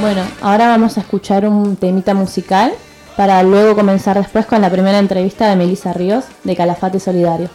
Bueno, ahora vamos a escuchar un temita musical para luego comenzar después con la primera entrevista de Melissa Ríos de Calafate Solidario.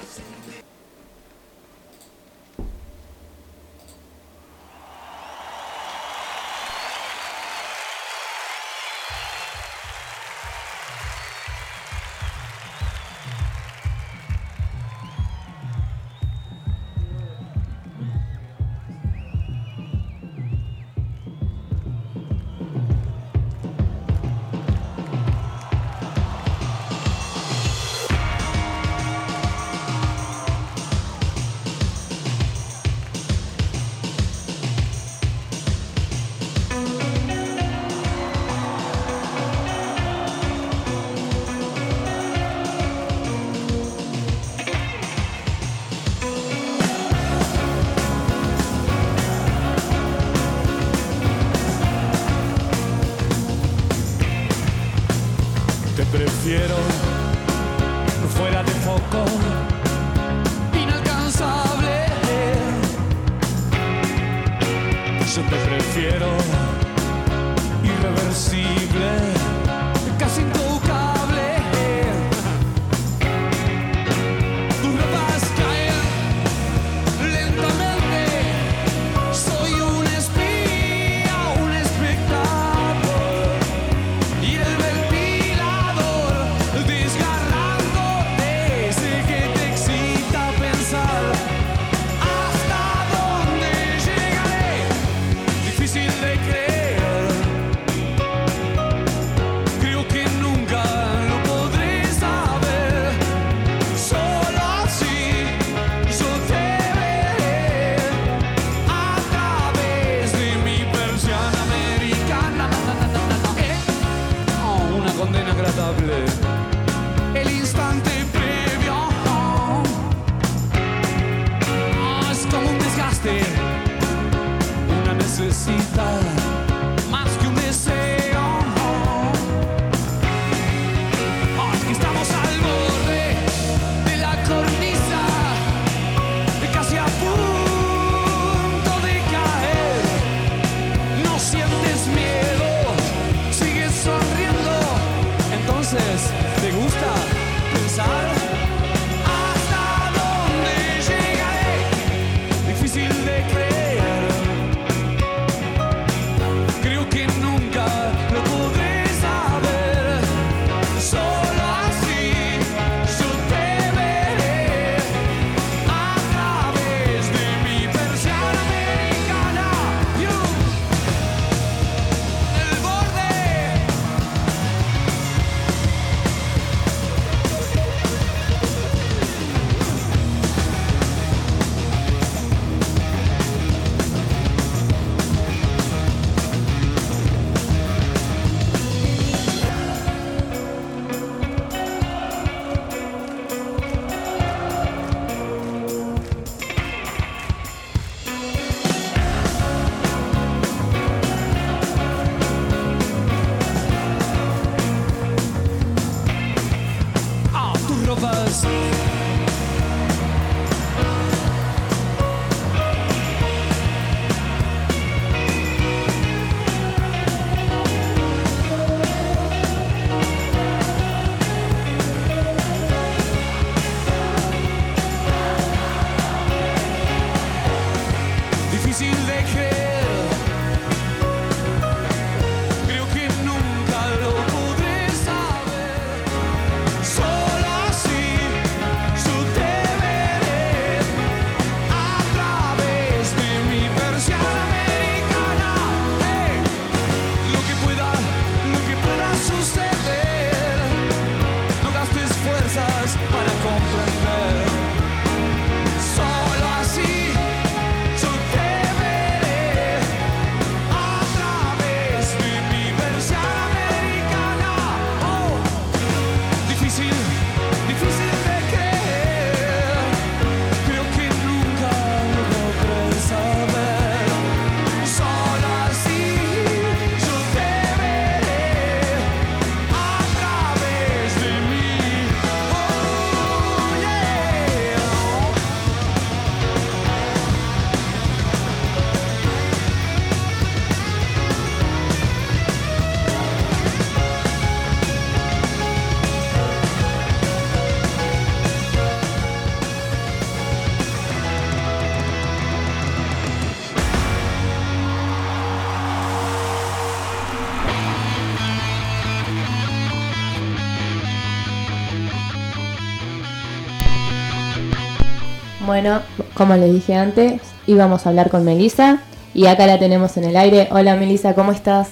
Bueno, como les dije antes, íbamos a hablar con Melissa y acá la tenemos en el aire. Hola Melissa, ¿cómo estás?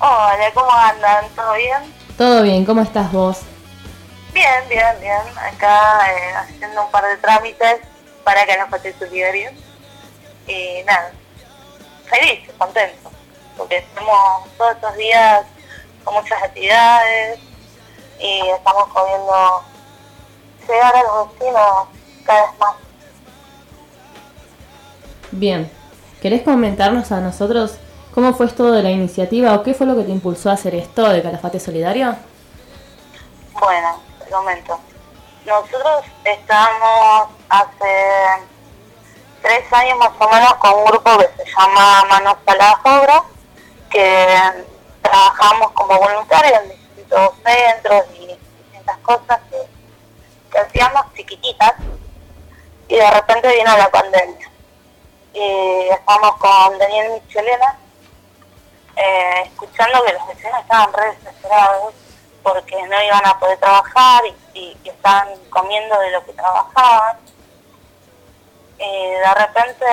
Hola, ¿cómo andan? ¿Todo bien? Todo bien, ¿cómo estás vos? Bien, bien, bien. Acá eh, haciendo un par de trámites para que nos pase su diario. Y nada, feliz, contento, porque estamos todos estos días con muchas actividades y estamos pudiendo llegar a los vecinos cada vez más. Bien, ¿querés comentarnos a nosotros cómo fue esto de la iniciativa o qué fue lo que te impulsó a hacer esto de Calafate Solidario? Bueno, te comento. Nosotros estamos hace tres años más o menos con un grupo que se llama Manos a la Obra, que trabajamos como voluntarios en distintos centros y distintas cosas que, hacíamos chiquititas y de repente vino la pandemia. Y estamos con Daniel Michelena eh, escuchando que los vecinos estaban re desesperados porque no iban a poder trabajar y, y estaban comiendo de lo que trabajaban y de repente,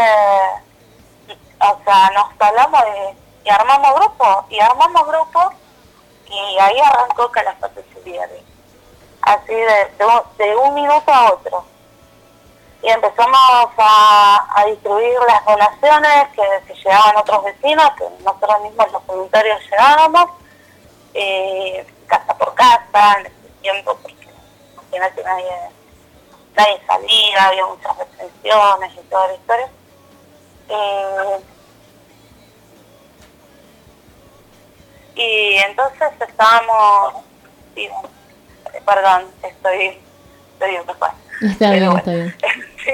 o sea, nos hablamos y, armamos grupo, y armamos grupo, y ahí arrancó Calafate Solidario. Así de, de, un, minuto a otro. Y empezamos a, a distribuir las donaciones que, que, llegaban otros vecinos, que nosotros mismos los voluntarios llegábamos, casa por casa, en ese tiempo, porque imagínate nadie nadie salía, había muchas restricciones y toda la historia. Eh, y entonces estábamos, perdón, estoy, estoy ocupada. Está bien, está bien.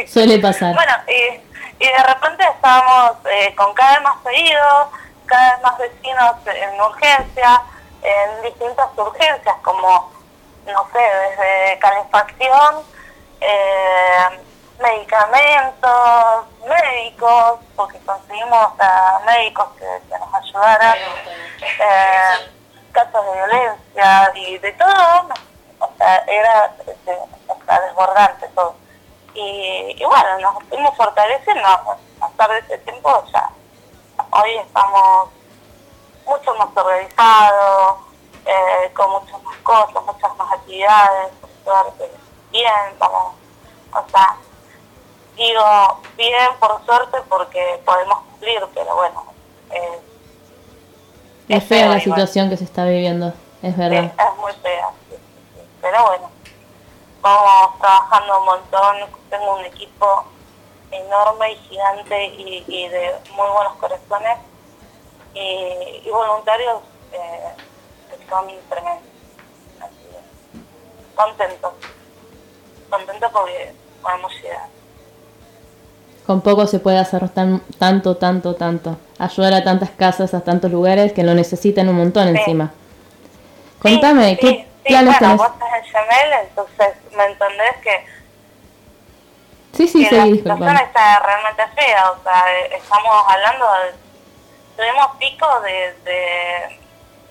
Suele pasar. Bueno, y, y de repente estábamos eh, con cada vez más pedidos, cada vez más vecinos en urgencia, en distintas urgencias como, no sé, desde calefacción eh, medicamentos, médicos, porque conseguimos a médicos que, nos ayudaran, eh, casos de violencia y de todo, o sea, era este, desbordante todo. Y, bueno, nos fuimos fortaleciendo a pasar de ese tiempo ya. Hoy estamos mucho más organizados, eh, con muchas más cosas, muchas más actividades, por suerte bien, vamos, o sea, digo bien por suerte porque podemos cumplir, pero bueno. Eh, es, fea la situación que se está viviendo, es verdad. es muy fea, pero bueno, vamos trabajando un montón, tengo un equipo enorme y gigante y, de muy buenos corazones y, voluntarios eh, que son tremendos. Contentos contento porque podemos llegar. Con poco se puede hacer tan, tanto, tanto, tanto. Ayudar a tantas casas, a tantos lugares que lo necesitan un montón encima. Contame, ¿qué sí, planes bueno, Vos estás en Gemel, entonces me entendés que, sí, sí, que la situación está realmente fea. O sea, estamos hablando de... Tuvimos pico de, de,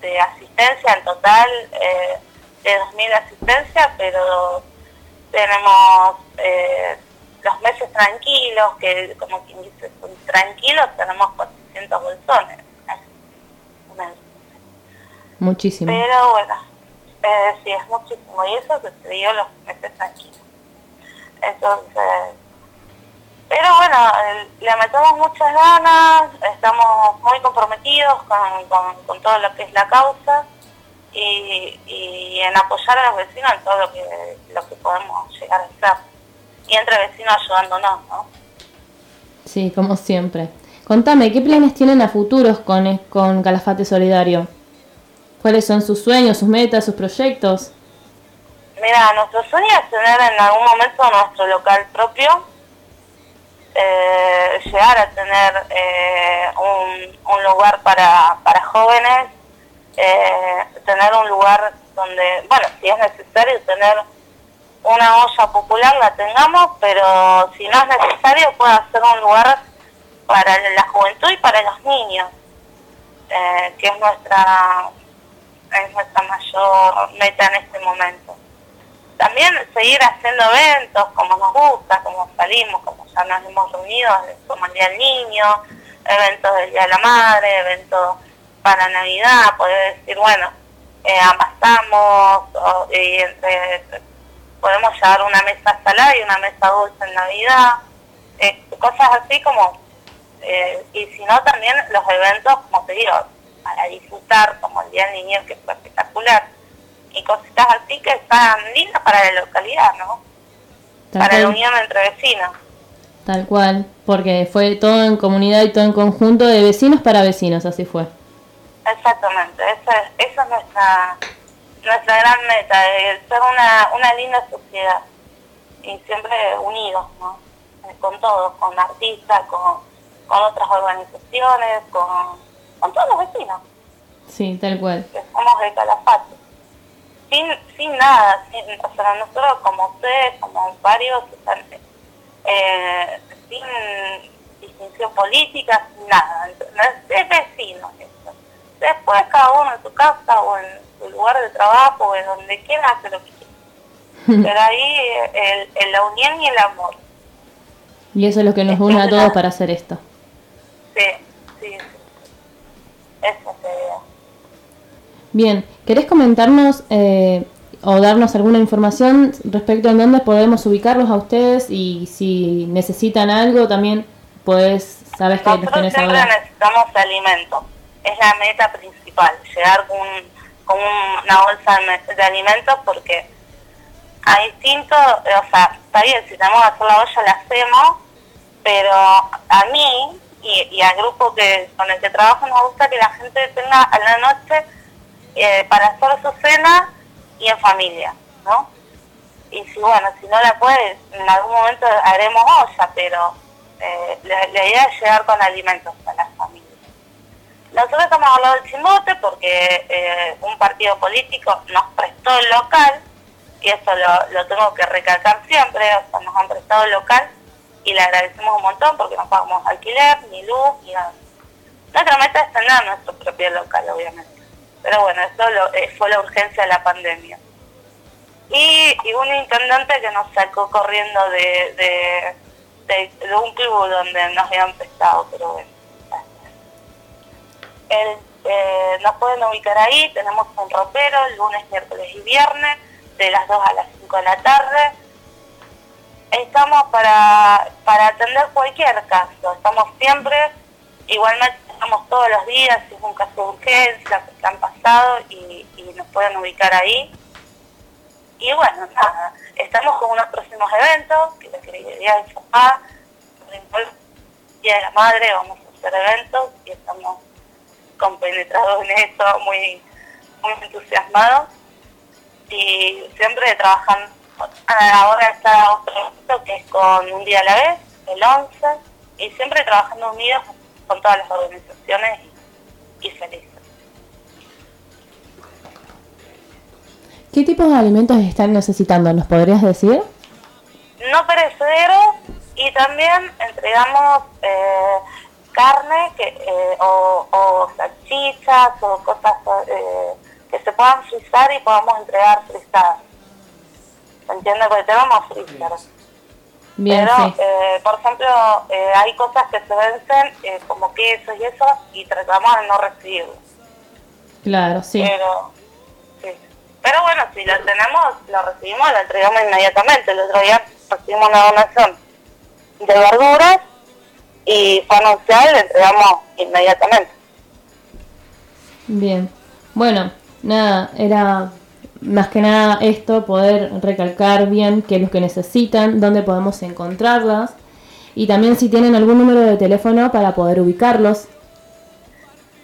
de asistencia en total, eh, de 2.000 asistencias, pero tenemos eh, los meses tranquilos, que como quien dice, tranquilos, tenemos 400 bolsones. Muchísimo. Pero bueno, eh, sí, es muchísimo. Y eso te digo los meses tranquilos. Entonces, pero bueno, le metemos muchas ganas, estamos muy comprometidos con, con, con todo lo que es la causa y, y, en apoyar a los vecinos en todo lo que, lo que podemos llegar a hacer. Y entre vecinos ayudándonos, ¿no? Sí, como siempre. Contame, ¿qué planes tienen a futuros con, con Calafate Solidario? ¿Cuáles son sus sueños, sus metas, sus proyectos? Mira, nuestro sueño es tener en algún momento nuestro local propio, eh, llegar a tener eh, un, lugar para, para jóvenes eh, tener un lugar donde, bueno, si es necesario tener una olla popular, la tengamos, pero si no es necesario, puede ser un lugar para la juventud y para los niños, eh, que es nuestra, es nuestra mayor meta en este momento. también seguir haciendo eventos como nos gusta, como salimos, como ya nos hemos reunido, como el Día del Niño, eventos del Día de la Madre, eventos para Navidad, poder decir, bueno, eh, amasamos y entre, podemos llevar una mesa salada y una mesa dulce en Navidad, eh, cosas así como, eh, y si no también los eventos, como te digo, para disfrutar, como el Día del Niño, que fue espectacular, y cositas así que están lindas para la localidad, ¿no? para la unión entre vecinos. Tal cual, porque fue todo en comunidad y todo en conjunto de vecinos para vecinos, así fue. Exactamente, esa, esa es nuestra, nuestra gran meta, de ser una, una linda sociedad y siempre unidos, ¿no? Con todos, con artistas, con, con otras organizaciones, con, con todos los vecinos. Sí, tal cual. Que somos de Calafate. Sin, sin nada, sin, o sea, nosotros como ustedes, como varios, eh, sin distinción política, sin nada. Es vecino eso. Después cada uno en su casa o en su lugar de trabajo o en donde quiera hace lo que quiera. Pero ahí el, el, la unión y el amor. Y eso es lo que nos une a todos para hacer esto. Sí, sí. Eso sería. Bien, ¿querés comentarnos eh, o darnos alguna información respecto a dónde podemos ubicarlos a ustedes y si necesitan algo también, pues sabes que Nosotros tienes siempre necesitamos alimento. Es la meta principal, llegar con, con una bolsa de, alimentos porque a distinto, o sea, está bien, si tenemos que hacer la olla la hacemos, pero a mí y, y al grupo que con el que trabajo nos gusta que la gente tenga a la noche eh, para hacer su cena y en familia, ¿no? Y si bueno, si no la puedes, en algún momento haremos olla, pero eh, la, idea es llegar con alimentos a la familia. Nosotros estamos hablando del Chimbote porque eh, un partido político nos prestó el local, y eso lo, tengo que recalcar siempre, o sea, nos han prestado el local y le agradecemos un montón porque no pagamos alquiler, ni luz, ni nada. Nuestra meta es tener nuestro propio local, obviamente. Pero bueno, eso eh, fue la urgencia de la pandemia. Y, y, un intendente que nos sacó corriendo de un club donde nos habían prestado, pero bueno el, eh, nos pueden ubicar ahí, tenemos un ropero lunes, miércoles y viernes, de las 2 a las 5 de la tarde. Estamos para, para atender cualquier caso, estamos siempre, igualmente estamos todos los días, si es un caso de urgencia, que han pasado y, nos pueden ubicar ahí. Y bueno, nada, estamos con unos próximos eventos, que les quería informar, el Día de la Madre, vamos a hacer eventos y estamos compenetrado en esto, muy, muy entusiasmado y siempre trabajando. Ahora está otro que es con Un Día a la Vez, el 11, y siempre trabajando unidos con todas las organizaciones y, y felices. ¿Qué tipos de alimentos están necesitando? ¿Nos podrías decir? No perecederos y también entregamos eh, carne que, eh, o, o, salchichas o cosas eh, que se puedan frizar y podamos entregar frizadas. ¿Se entiende? Porque tenemos freezer. Bien, Pero, eh, por ejemplo, hay cosas que se vencen como quesos y eso y tratamos de no recibirlo. Claro, sí. Pero, sí. Pero bueno, si lo tenemos, lo recibimos, lo entregamos inmediatamente. El otro día recibimos una donación de verduras y fue anunciado y le entregamos inmediatamente. Bien, bueno, nada, era más que nada esto, poder recalcar bien qué es lo que necesitan, dónde podemos encontrarlas y también si tienen algún número de teléfono para poder ubicarlos.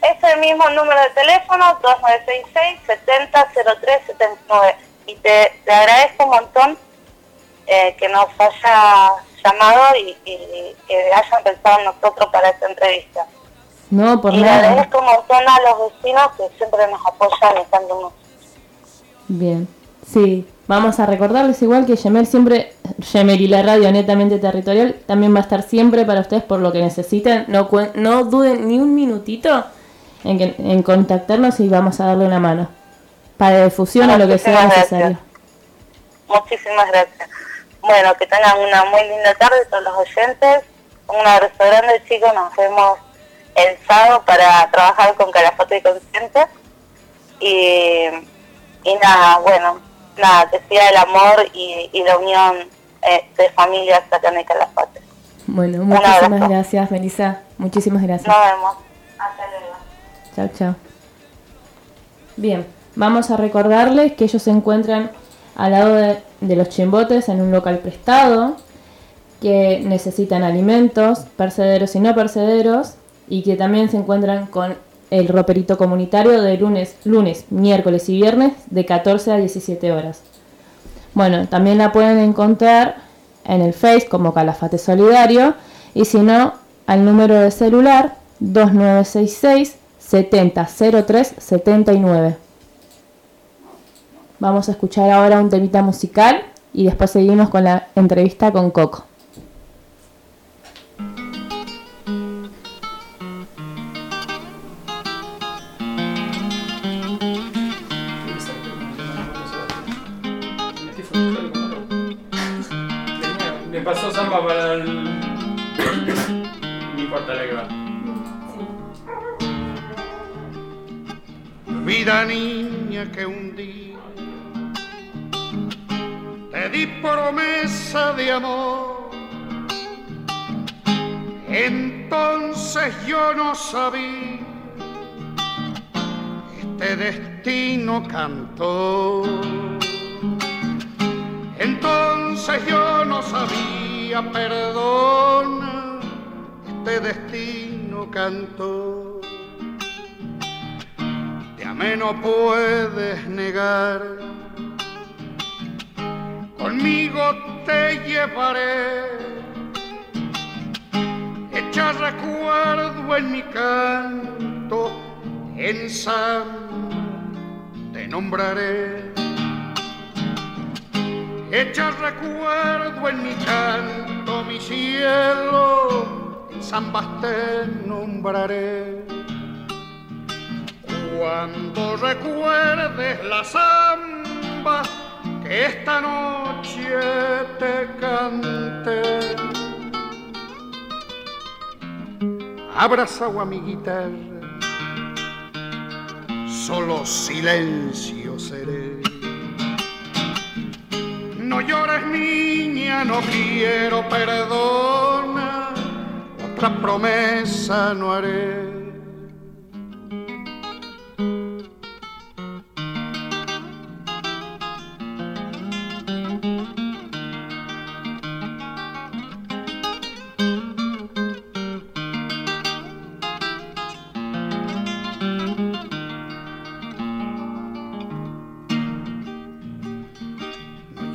Es el mismo número de teléfono, 2966-700379. Y te, te agradezco un montón eh, que nos haya llamado y, que hayan pensado en nosotros para esta entrevista. No, por y nada. le agradezco un montón a los vecinos que siempre nos apoyan y están nosotros. Bien, sí. Vamos a recordarles igual que Gemel siempre, Gemel y la radio netamente territorial también va a estar siempre para ustedes por lo que necesiten. No, no duden ni un minutito en, que, en contactarnos y vamos a darle una mano. Para difusión o lo que sea necesario. Muchísimas gracias. Bueno, que tengan una muy linda tarde todos los oyentes. Un abrazo grande, chicos. Nos vemos el sábado para trabajar con Calafate y Consciente. Y, y nada, bueno, nada, que siga el amor y, y la unión eh, de familias acá en el Calafate. Bueno, muchísimas gracias, Melissa. Muchísimas gracias. Nos vemos. Hasta luego. Chao, chao. Bien, vamos a recordarles que ellos se encuentran al lado de, de los chimbotes en un local prestado, que necesitan alimentos, percederos y no percederos, y que también se encuentran con el roperito comunitario de lunes, lunes, miércoles y viernes de 14 a 17 horas. Bueno, también la pueden encontrar en el Face como Calafate Solidario y si no, al número de celular 2966 7003 79. Vamos a escuchar ahora un temita musical y después seguimos con la entrevista con Coco. Te di promesa de amor. Entonces yo no sabía este destino cantó. Entonces yo no sabía, perdona, este destino cantó. Amé no puedes negar, conmigo te llevaré. Echa recuerdo en mi canto, en samba te nombraré. Echa recuerdo en mi canto, mi cielo, en zambas te nombraré. Cuando recuerdes la zamba que esta noche te canté, abrazado a mi guitarra, solo silencio seré. No llores niña, no quiero perdona, otra promesa no haré.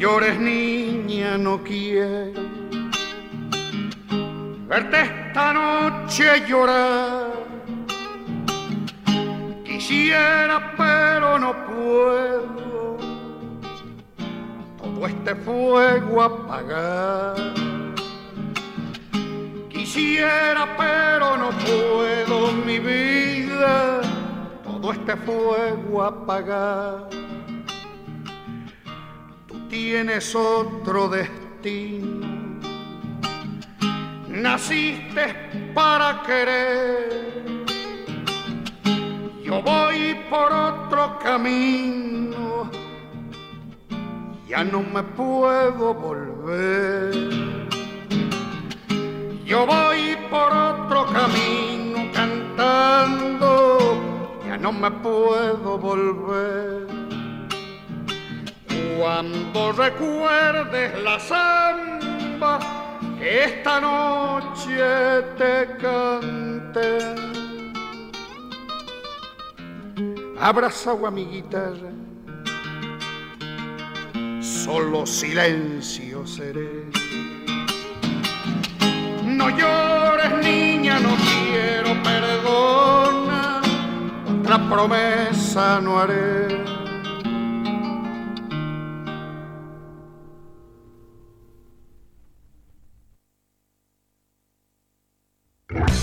Llores niña, no quiero verte esta noche llorar. Quisiera, pero no puedo todo este fuego apagar. Quisiera, pero no puedo mi vida todo este fuego apagar. Tienes otro destino. Naciste para querer. Yo voy por otro camino. Ya no me puedo volver. Yo voy por otro camino cantando. Ya no me puedo volver. Cuando recuerdes la samba que esta noche te cante, abrazado a mi guitarra, solo silencio seré. No llores niña, no quiero perdona, otra promesa no haré. Dulce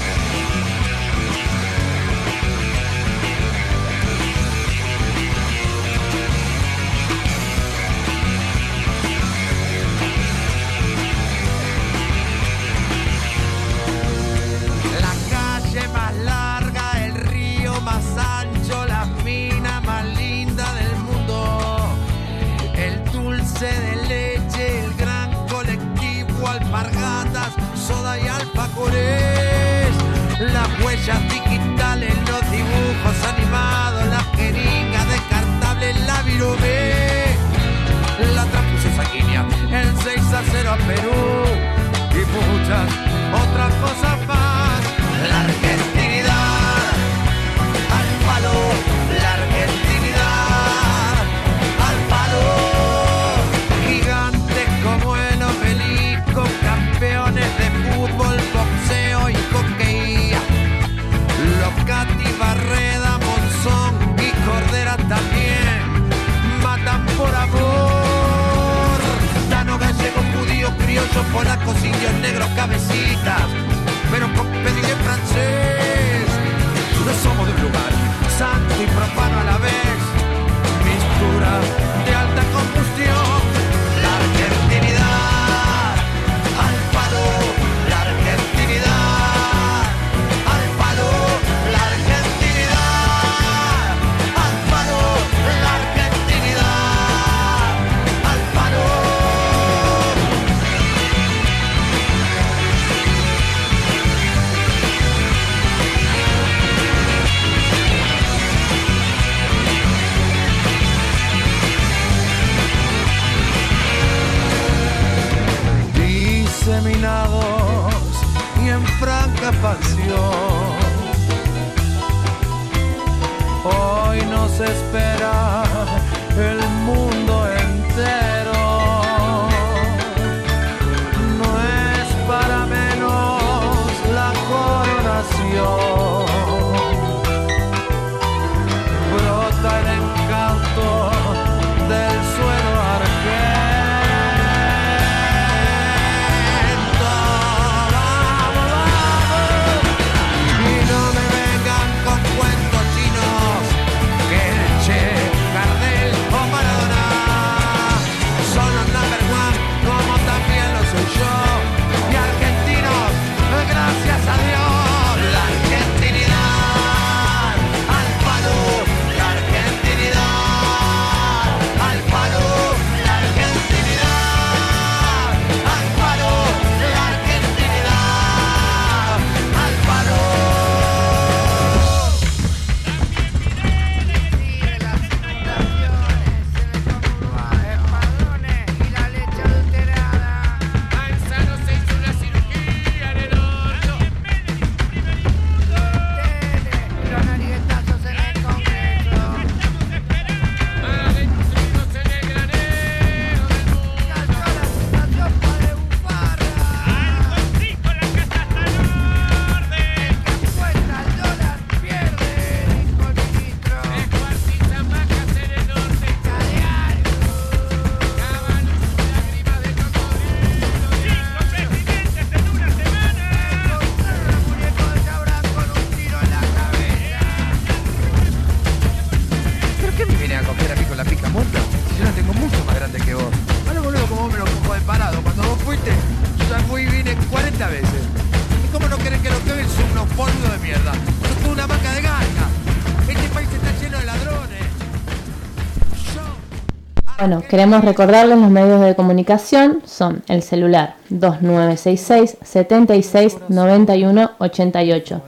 Bueno, queremos recordarles los medios de comunicación son el celular 2966 76 91 88.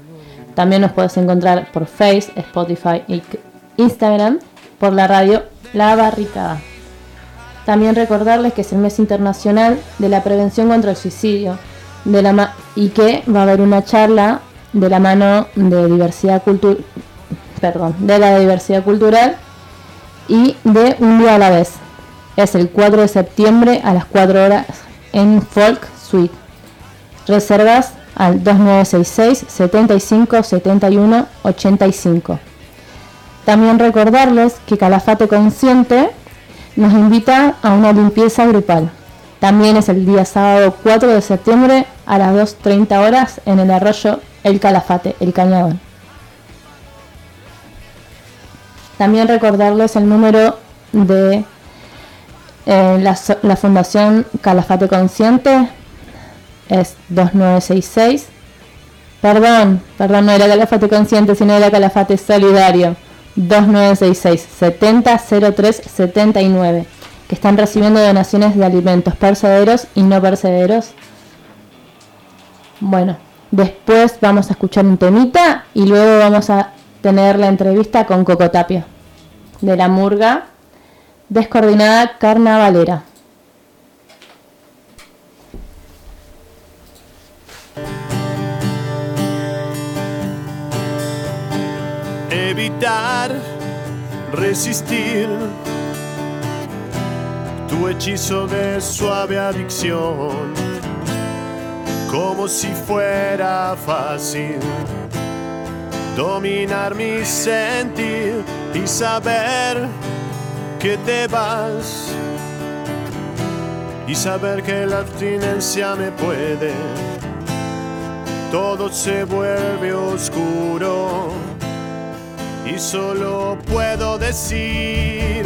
También nos puedes encontrar por Face, Spotify y Instagram por la radio La Barricada. También recordarles que es el mes internacional de la prevención contra el suicidio y que va a haber una charla de la mano de diversidad cultural, perdón, de la diversidad cultural y de un día a la vez. Es el 4 de septiembre a las 4 horas en Folk Suite. Reservas al 2966 75 71 85. También recordarles que Calafate Consciente nos invita a una limpieza grupal. También es el día sábado 4 de septiembre a las 2.30 horas en el arroyo El Calafate, El Cañadón. También recordarles el número de eh, la, Fundación Calafate Consciente es 2966. Perdón, perdón, no era Calafate Consciente, sino era Calafate Solidario. 2966 7003 79. que están recibiendo donaciones de alimentos percederos y no percederos. Bueno, después vamos a escuchar un temita y luego vamos a tener la entrevista con Coco Tapia de la Murga Descoordinada Carnavalera. evitar resistir tu hechizo de suave adicción, como si fuera fácil dominar mi sentir y saber que te vas y saber que la abstinencia me puede. Todo se vuelve oscuro y solo puedo decir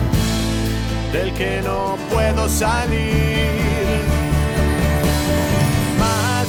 del que no puedo salir. Más,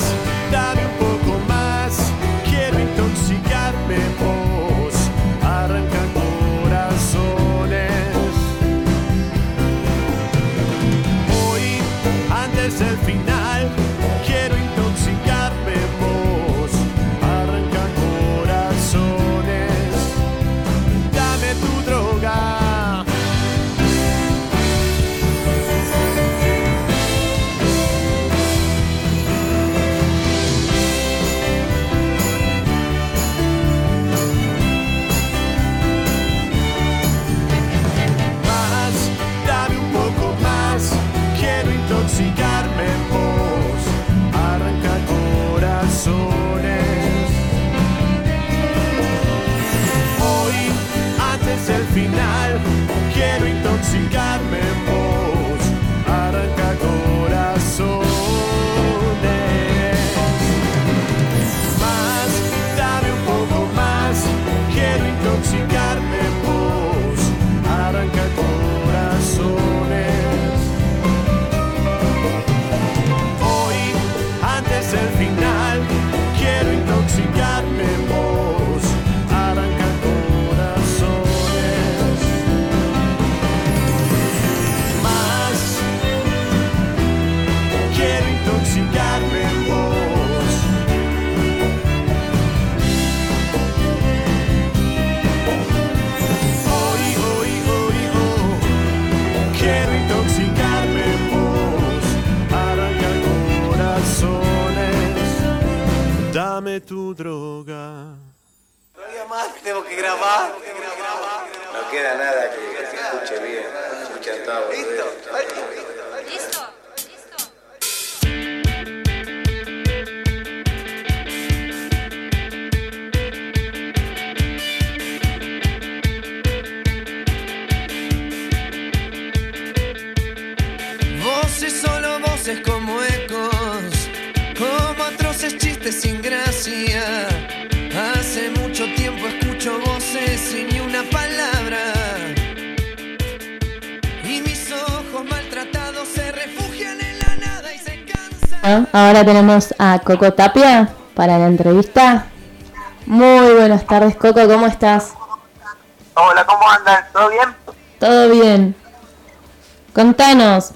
ahora tenemos a Coco Tapia para la entrevista. Muy buenas tardes, Coco, ¿cómo estás? Hola, ¿cómo andan? ¿Todo bien? ¿Todo bien? Contanos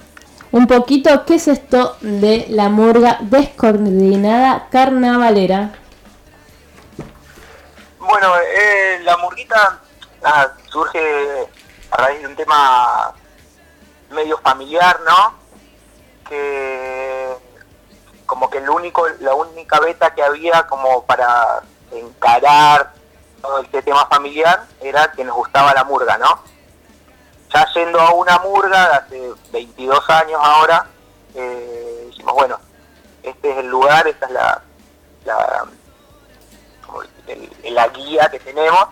un poquito qué es esto de la murga descoordinada carnavalera. Bueno, eh, la murguita surge a raíz de un tema medio familiar, ¿no? Que como que el único, la única beta que había como para encarar todo este tema familiar era que nos gustaba la murga, ¿no? Ya yendo a una murga hace 22 años ahora, eh, dijimos, bueno, este es el lugar, esta es la, la, la guía que tenemos,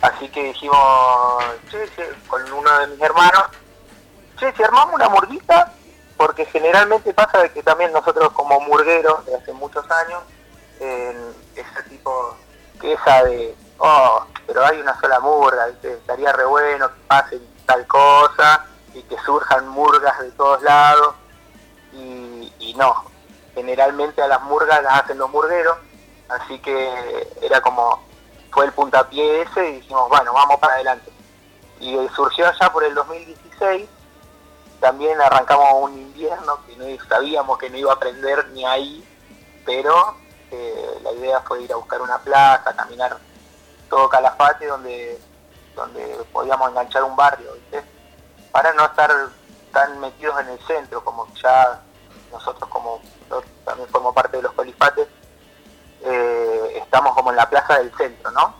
así que dijimos, che, con uno de mis hermanos, che, si armamos una murguita, porque generalmente pasa de que también nosotros como murgueros de hace muchos años, ese tipo queja de, oh, pero hay una sola murga, ¿viste? estaría re bueno que pase tal cosa y que surjan murgas de todos lados y, y no, generalmente a las murgas las hacen los murgueros, así que era como, fue el puntapié ese y dijimos, bueno, vamos para adelante. Y surgió allá por el 2016, también arrancamos un invierno que no sabíamos que no iba a aprender ni ahí, pero eh, la idea fue ir a buscar una plaza, caminar todo Calafate donde donde podíamos enganchar un barrio, ¿viste? Para no estar tan metidos en el centro, como ya nosotros como también formo parte de los colifates, eh, estamos como en la plaza del centro, ¿no?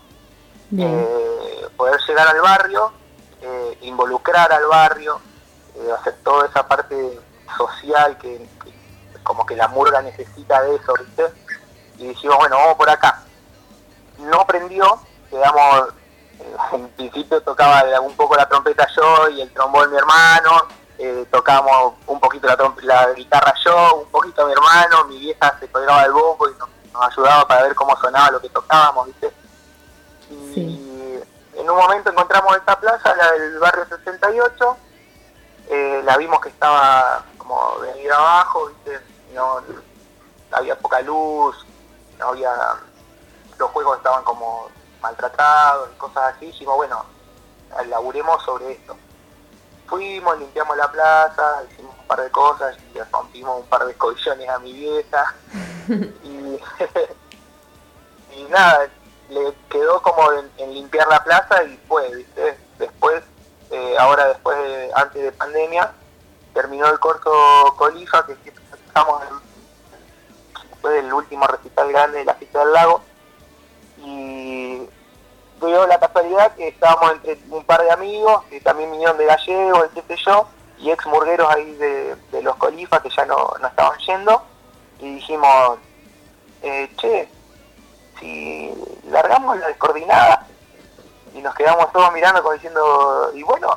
Eh, poder llegar al barrio, involucrar al barrio, eh, hacer toda esa parte social que, que como que la murga necesita de eso, ¿viste? Y dijimos, bueno, vamos por acá. No prendió, quedamos, eh, en principio tocaba un poco la trompeta yo y el trombón mi hermano, eh, tocábamos un poquito la, la guitarra yo, un poquito mi hermano, mi vieja se colgaba el bombo y nos, nos ayudaba para ver cómo sonaba lo que tocábamos, ¿viste? Y en un momento encontramos esta plaza, la del barrio 68, eh, la vimos que estaba como venida abajo, ¿viste? No, había poca luz, no había, los juegos estaban como maltratados y cosas así, dijimos, bueno, laburemos sobre esto. Fuimos, limpiamos la plaza, hicimos un par de cosas, y rompimos un par de escobillones a mi vieja, y, y nada, le quedó como en, en limpiar la plaza y fue, ¿viste? Después, eh, ahora después, de- antes de pandemia, terminó el corto Colifa, que estamos fue el último recital grande de la fiesta del lago, y dio la casualidad que estábamos entre un par de amigos, que también vinieron de Gallego, qué yo, y ex murgueros ahí de, de los Colifas que ya no, no estaban yendo, y dijimos, eh, che, si largamos la descoordinada, y nos quedamos todos mirando como diciendo, y bueno,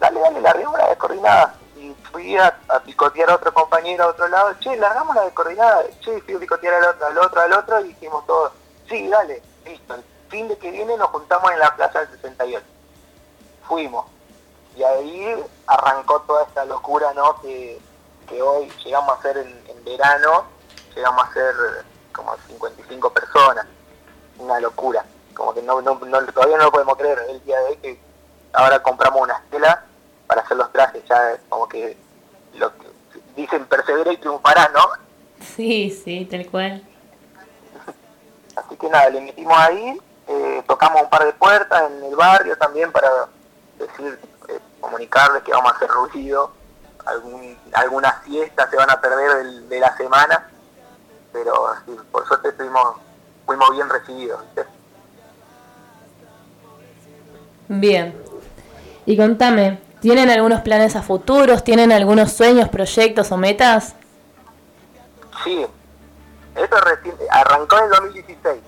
dale, dale, larguemos la descoordinada. Y fui a, a picotear a otro compañero a otro lado, che, largamos la descoordinada, che, fui a picotear al otro, al otro, al otro, y dijimos todos, sí, dale, listo, el fin de que viene nos juntamos en la plaza del 68. Fuimos. Y ahí arrancó toda esta locura, ¿no? Que, que hoy llegamos a hacer en, en verano, llegamos a ser como 55 personas. Una locura. Como que no, no, no- todavía no lo podemos creer el día de hoy que ahora compramos una estela para hacer los trajes. Ya como que lo que dicen persevera y triunfará, ¿no? Sí, sí, tal cual. Así que nada, le metimos ahí, eh, tocamos un par de puertas en el barrio también para decir, eh, comunicarles que vamos a hacer ruido, algún, algunas fiestas se van a perder del- de la semana, pero sí, por suerte estuvimos, fuimos bien recibidos. Bien. Y contame, ¿tienen algunos planes a futuros? ¿Tienen algunos sueños, proyectos o metas? Sí, esto recién, arrancó en el 2016.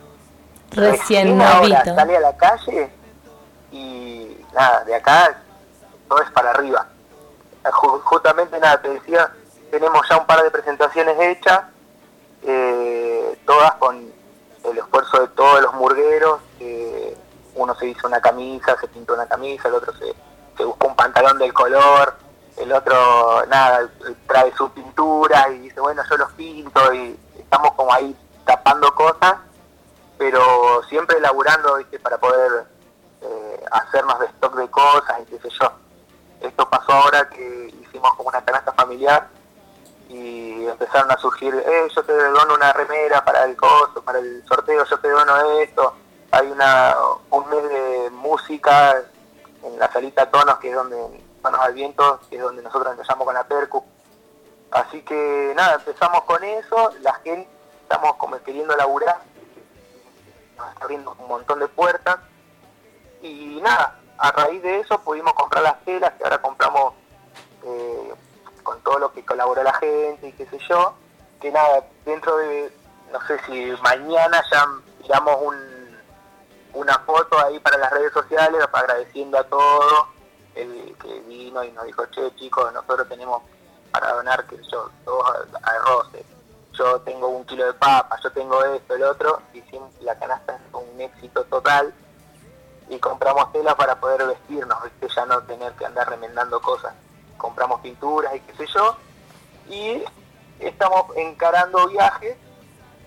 Recién ahora novito. salí a la calle y nada, de acá todo es para arriba. Ju- justamente nada, te decía, tenemos ya un par de presentaciones hechas, eh, todas con el esfuerzo de todos los murgueros, que uno se hizo una camisa, se pintó una camisa, el otro se, se buscó un pantalón del color, el otro nada, trae su pintura y dice, bueno, yo los pinto y estamos como ahí tapando cosas pero siempre laburando ¿viste? para poder eh, hacernos de stock de cosas y qué sé yo. Esto pasó ahora que hicimos como una canasta familiar y empezaron a surgir, eh, yo te dono una remera para el coso, para el sorteo, yo te dono esto. Hay una un mes de música en la salita Tonos, que es donde Manos al Viento, que es donde nosotros empezamos con la percu. Así que nada, empezamos con eso, la gente, estamos como queriendo laburar, abriendo un montón de puertas. Y nada, a raíz de eso pudimos comprar las telas, que ahora compramos eh, con todo lo que colaboró la gente y qué sé yo. Que nada, dentro de, no sé si mañana ya tiramos un, una foto ahí para las redes sociales agradeciendo a todos el que vino y nos dijo, che chicos, nosotros tenemos para donar que yo, dos arroces, yo tengo un kilo de papa, yo tengo esto, el otro, y la canasta es un éxito total y compramos tela para poder vestirnos, ¿viste? ya no tener que andar remendando cosas. Compramos pinturas y qué sé yo, y estamos encarando viajes,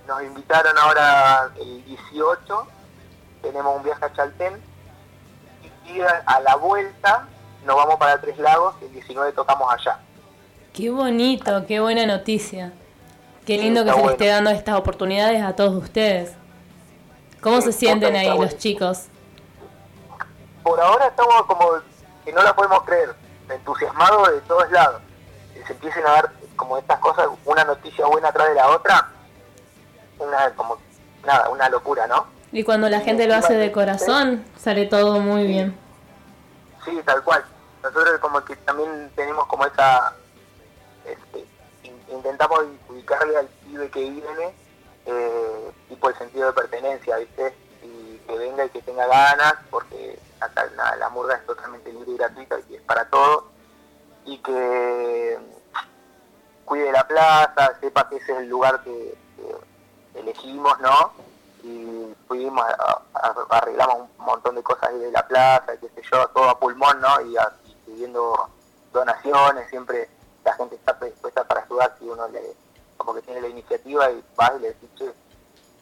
nos invitaron ahora el 18, tenemos un viaje a Chaltén, y a, la vuelta nos vamos para Tres Lagos, el 19 tocamos allá. Qué bonito, qué buena noticia. Qué Sí, lindo que se les esté dando estas oportunidades a todos ustedes. ¿Cómo Sí, se sienten ahí bueno. los chicos? Por ahora estamos como que no la podemos creer, entusiasmados de todos lados. Que se empiecen a dar como estas cosas, una noticia buena atrás de la otra, una como nada, una locura, ¿no? Y cuando la gente lo hace de corazón, sale todo muy bien. Sí, tal cual. Nosotros como que también tenemos como esa, este, in- intentamos ubicarle al pibe que viene, eh, tipo el sentido de pertenencia, ¿viste? Y que venga y que tenga ganas, porque acá nada, la murga es totalmente libre y gratuita y es para todos. Y que cuide la plaza, sepa que ese es el lugar que, que elegimos, ¿no? Y fuimos, a- arreglamos un montón de cosas ahí de la plaza, qué sé yo, todo a pulmón, ¿no? Y, a- pidiendo donaciones, siempre la gente está predispuesta para ayudar si uno le, como que tiene la iniciativa y va y le dice, "Che,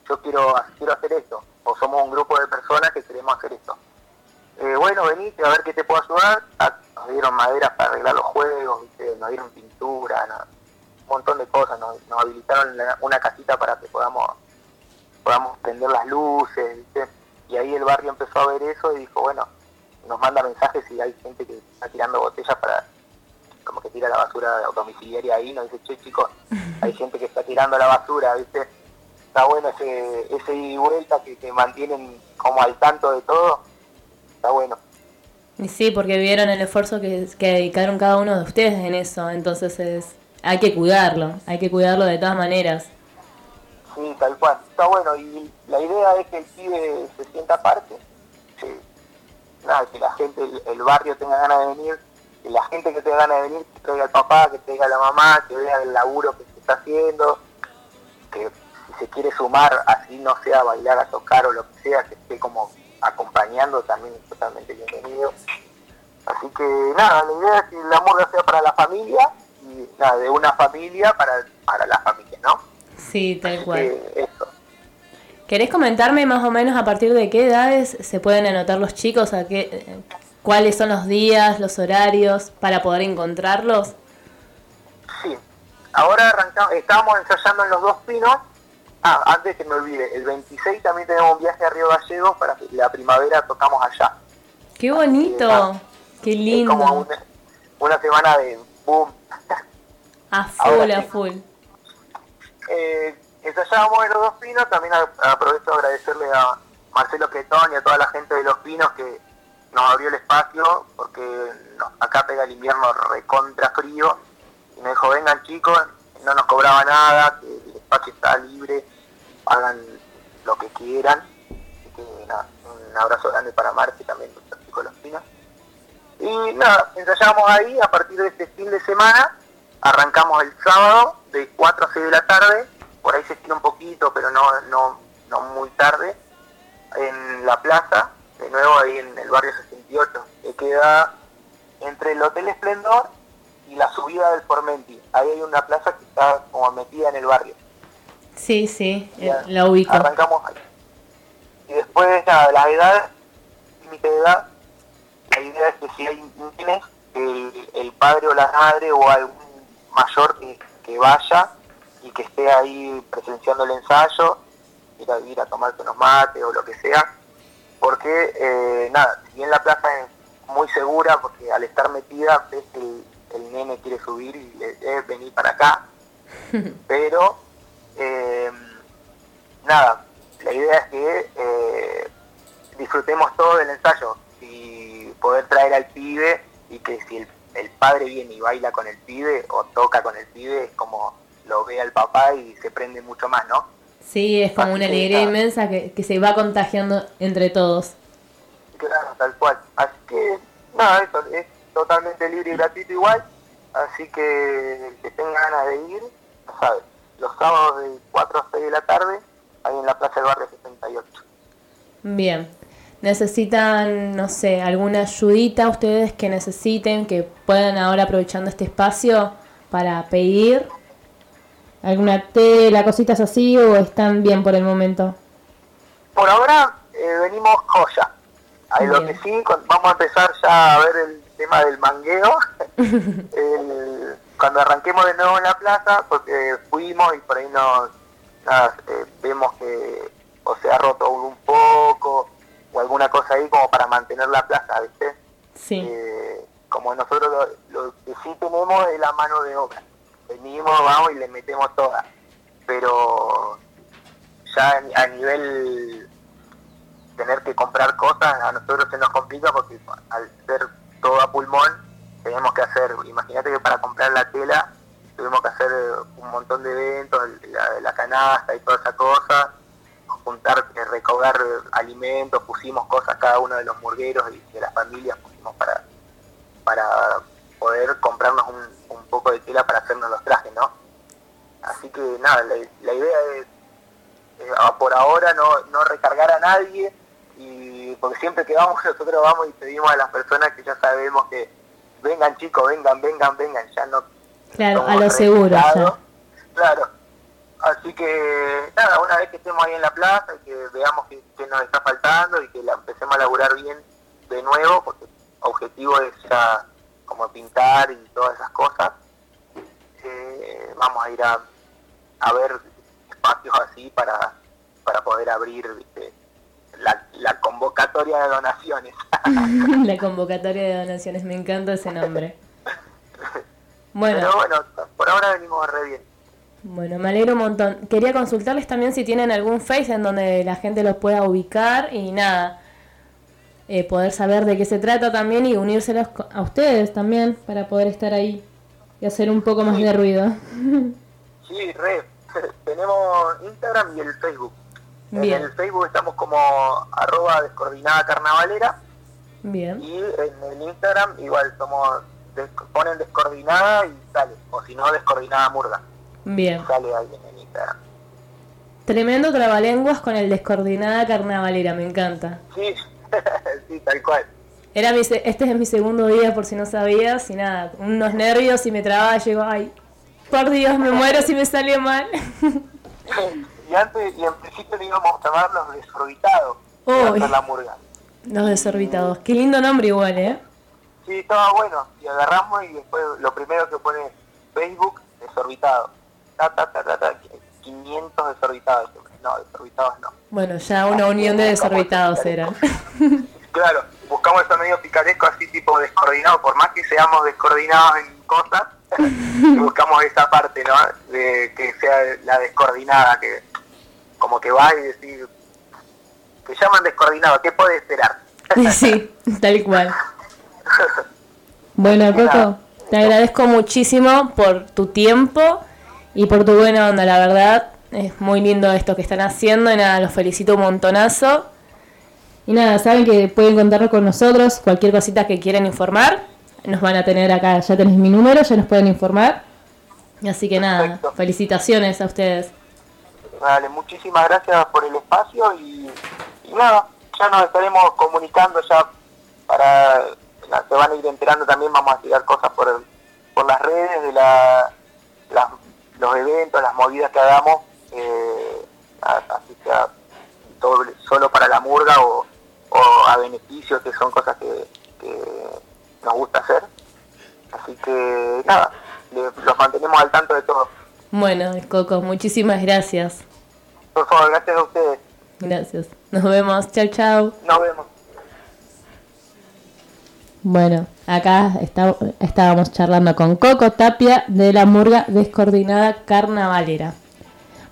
yo quiero, quiero hacer esto, o somos un grupo de personas que queremos hacer esto. Eh, bueno, venite a ver qué te puedo ayudar. Ah, Nos dieron madera para arreglar los juegos, ¿viste? nos dieron pintura, un montón de cosas. Nos, nos habilitaron una casita para que podamos podamos prender las luces, ¿viste? Y ahí el barrio empezó a ver eso y dijo, bueno, nos manda mensajes y hay gente que está tirando botellas para, como que tira la basura domiciliaria ahí, nos dice, che chicos, hay gente que está tirando la basura, ¿viste? Está bueno ese, ese ida y vuelta que te mantienen como al tanto de todo, está bueno. Y sí, porque vieron el esfuerzo que, que dedicaron cada uno de ustedes en eso. Entonces es, hay que cuidarlo, hay que cuidarlo de todas maneras. Sí, tal cual. Está bueno y la idea es que el pibe se sienta parte, que, la gente, el, barrio tenga ganas de venir, que la gente que tenga ganas de venir, que traiga al papá, que traiga a la mamá, que vea el laburo que se está haciendo, que si se quiere sumar, así no sea bailar, a tocar o lo que sea, que esté como acompañando, también totalmente bienvenido. Así que nada, la idea es que la murga sea para la familia y nada, de una familia para, para la familia. Sí, tal cual. Que. ¿Querés comentarme más o menos a partir de qué edades se pueden anotar los chicos? A qué, ¿Cuáles son los días, los horarios para poder encontrarlos? Sí, ahora arrancamos, estábamos ensayando en los dos pinos. Ah, antes que me olvide, el 26 también tenemos un viaje a Río Gallegos para que la primavera tocamos allá. ¡Qué bonito! ¡Qué Es como lindo! una, una semana de boom. A ahora full, a full. Eh, ensayábamos en los dos pinos, también aprovecho a agradecerle a Marcelo Cretón y a toda la gente de los pinos que nos abrió el espacio, porque acá pega el invierno recontra frío, y me dijo, vengan chicos, no nos cobraba nada, que el espacio está libre, hagan lo que quieran, así que nada, un abrazo grande para Marce también, chicos de los pinos. Y nada, ensayamos ahí, a partir de este fin de semana, arrancamos el sábado de 4 a 6 de la tarde, por ahí se estira un poquito, pero no, no, no muy tarde, en la plaza, de nuevo ahí en el barrio 68, que queda entre el Hotel Esplendor y la subida del Formenti. Ahí hay una plaza que está como metida en el barrio. Sí, sí, eh, Ya, la ubico. Arrancamos ahí. Y después, nada, la edad, límite de edad, la idea es que si hay niños, el, el padre o la madre o algún mayor que, que vaya y que esté ahí presenciando el ensayo, ir a, ir a tomarse unos mates o lo que sea, porque, eh, nada, si bien la plaza es muy segura porque al estar metida ves que el, el nene quiere subir y le eh, venir para acá. Pero, eh, nada, la idea es que eh, disfrutemos todo del ensayo y poder traer al pibe y que si el, el padre viene y baila con el pibe o toca con el pibe es como lo ve al papá y se prende mucho más, ¿no? Sí, es como una Así alegría inmensa que, que se va contagiando entre todos. Claro, tal cual. Así que, nada, eso es totalmente libre y gratuito igual. Así que el que tenga ganas de ir, ya sabe, los sábados de 4 a 6 de la tarde, ahí en la Plaza del Barrio 68. Bien. ¿Necesitan, no sé, alguna ayudita ustedes que necesiten, que puedan ahora aprovechando este espacio para pedir? ¿Alguna tela, cositas así o están bien por el momento? Por ahora eh, venimos joya. Ahí lo que sí, vamos a empezar ya a ver el tema del mangueo. El- cuando arranquemos de nuevo en la plaza, porque fuimos y por ahí nos nada, eh, vemos que o se ha roto un poco o alguna cosa ahí como para mantener la plaza, ¿viste? Sí. Eh, como nosotros lo, lo que sí tenemos es la mano de obra. Venimos, vamos y le metemos toda. Pero ya a, nivel tener que comprar cosas, a nosotros se nos complica porque al ser todo a pulmón, tenemos que hacer, imagínate que para comprar la tela tuvimos que hacer un montón de eventos, la canasta y toda esa cosa, juntar, eh, recaudar alimentos, pusimos cosas cada uno de los murgueros y de las familias, pusimos para, para poder comprarnos un, un poco de tela para hacernos los trajes, ¿no? Así que nada, la, la idea es eh, por ahora no, no recargar a nadie y porque siempre que vamos nosotros vamos y pedimos a las personas que ya sabemos que vengan chicos, vengan, vengan, vengan, ya no Claro, a lo seguro ya. Claro. Así que nada, una vez que estemos ahí en la plaza y que veamos que nos está faltando y que la empecemos a laburar bien de nuevo, porque el objetivo es ya como pintar y todas esas cosas, eh, vamos a ir a, a ver espacios así para, para poder abrir ¿viste? La, la convocatoria de donaciones. La convocatoria de donaciones, me encanta ese nombre. Bueno, Pero bueno, por ahora venimos re bien. Bueno, me alegro un montón. Quería consultarles también si tienen algún Face en donde la gente los pueda ubicar y nada, eh, poder saber de qué se trata también y unírselos a ustedes también para poder estar ahí y hacer un poco más de ruido. Sí, re. Tenemos Instagram y el Facebook. Bien. En el Facebook estamos como arroba descoordinada carnavalera Bien, y en el Instagram igual somos ponen descoordinada y sale. O si no, descoordinada murga. Bien. Sale ahí en el Instagram. Tremendo trabalenguas con el descoordinada carnavalera, me encanta. Sí, sí, tal cual. Era mi, este es mi segundo día por si no sabías y nada, unos nervios y me trababa, llego, ay, por Dios, me muero si me salió mal. y antes, y en principio le íbamos a llamar los desorbitados. Hacer la murga. Los desorbitados, qué lindo nombre igual, ¿eh? Sí, estaba bueno. Y agarramos y después lo primero que pone Facebook, desorbitado. Ta, ta, ta, ta, ta, 500 desorbitados. No, desorbitados no. Bueno, ya una unión de desorbitados eran. Claro, buscamos eso medio picaresco, así tipo descoordinado, por más que seamos descoordinados en cosas, buscamos esa parte, ¿no? De que sea la descoordinada, que como que va y decir, te llaman descoordinado, ¿qué puede esperar? sí, tal cual. Bueno, Coco, te agradezco muchísimo por tu tiempo y por tu buena onda, la verdad. Es muy lindo esto que están haciendo y nada, los felicito un montonazo. Y nada, saben que pueden contar con nosotros, cualquier cosita que quieran informar, nos van a tener acá, ya tenés mi número, ya nos pueden informar. Así que nada, Perfecto. felicitaciones a ustedes. Dale, muchísimas gracias por el espacio y, y nada, ya nos estaremos comunicando ya para, se van a ir enterando también, vamos a tirar cosas por, por las redes de la, las- los eventos, las movidas que hagamos, eh, así sea solo para la murga o, o a beneficio, que son cosas que, que nos gusta hacer. Así que nada, los mantenemos al tanto de todo. Bueno, Coco, muchísimas gracias. Por favor, gracias a ustedes. Gracias. Nos vemos. Chau, chau. Nos vemos. Bueno, acá está- estábamos charlando con Coco Tapia de la Murga Descoordinada Carnavalera.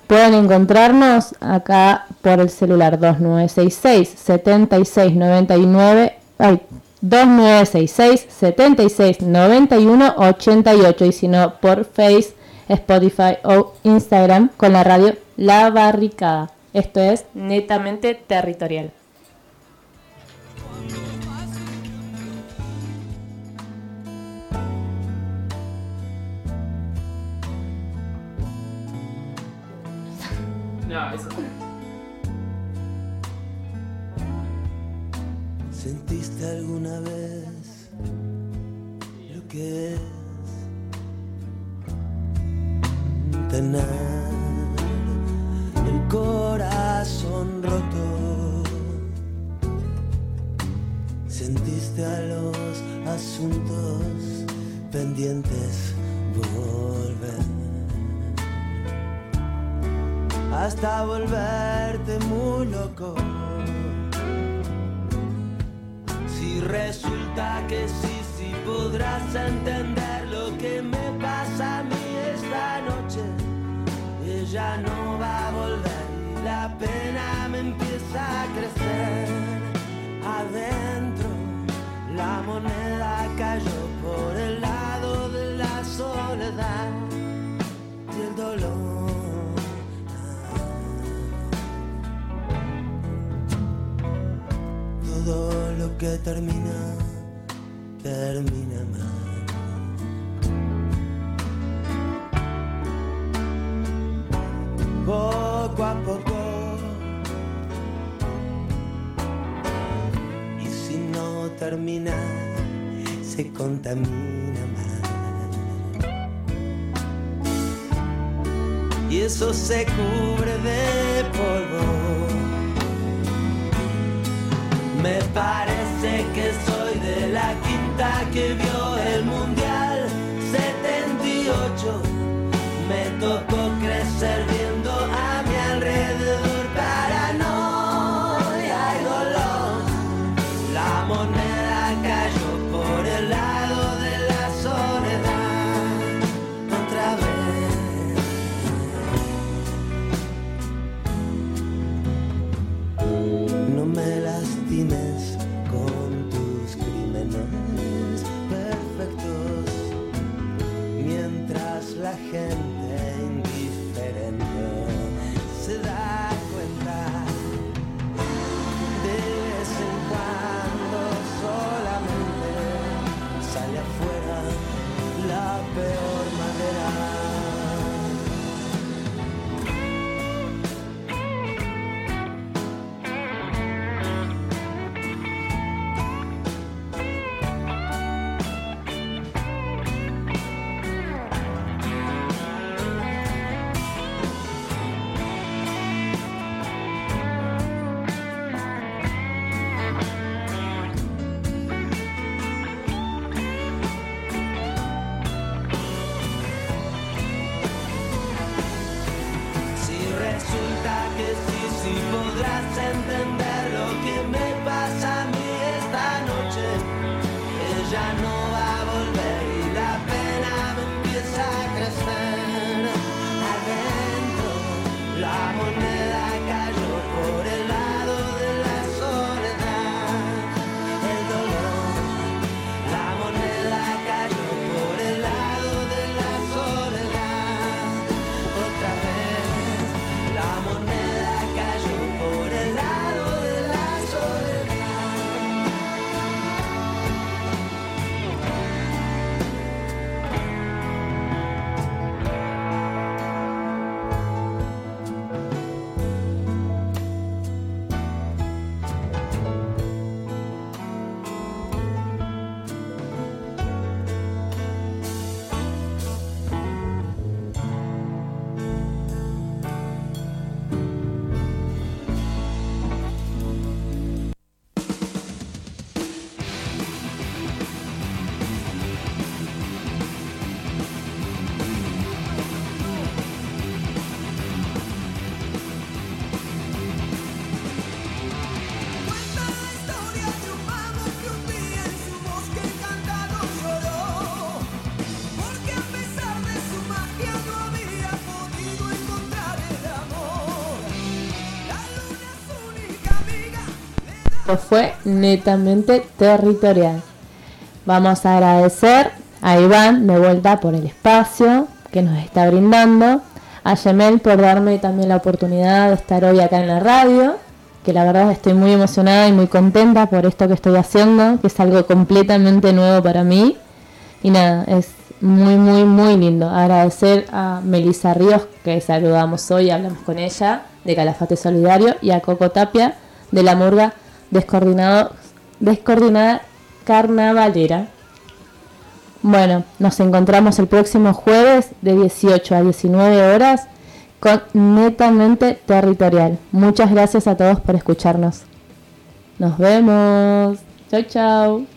Pueden encontrarnos acá por el celular 2966 7699 ay, 2966 7691 88 y si no por Face, Spotify o Instagram con la radio La Barricada. Esto es netamente territorial. ¿Sentiste alguna vez lo que es tener el corazón roto? ¿Sentiste a los asuntos pendientes volver? Hasta volverte muy loco. Si resulta que sí, sí podrás entender lo que me pasa a mí esta noche. Ella no va a volver y la pena me empieza a crecer. Adentro la moneda cayó por el lado de la soledad Todo lo que termina, termina mal. Poco a poco. Y si no termina, se contamina más. Y eso se cubre de polvo. Me parece que soy de la quinta que vio el Mundial 78. Me tocó crecer viendo Esto fue netamente territorial. Vamos a agradecer a Iván de vuelta por el espacio que nos está brindando, a Yemel por darme también la oportunidad de estar hoy acá en la radio, que la verdad estoy muy emocionada y muy contenta por esto que estoy haciendo, que es algo completamente nuevo para mí. Y nada, es muy, muy, muy lindo. Agradecer a Melissa Ríos, que saludamos hoy, hablamos con ella, de Calafate Solidario, y a Coco Tapia, de la Murga Descoordinado, Descoordinada Carnavalera. Bueno, nos encontramos el próximo jueves de 18 a 19 horas con Netamente Territorial. Muchas gracias a todos por escucharnos. Nos vemos. Chau, chau.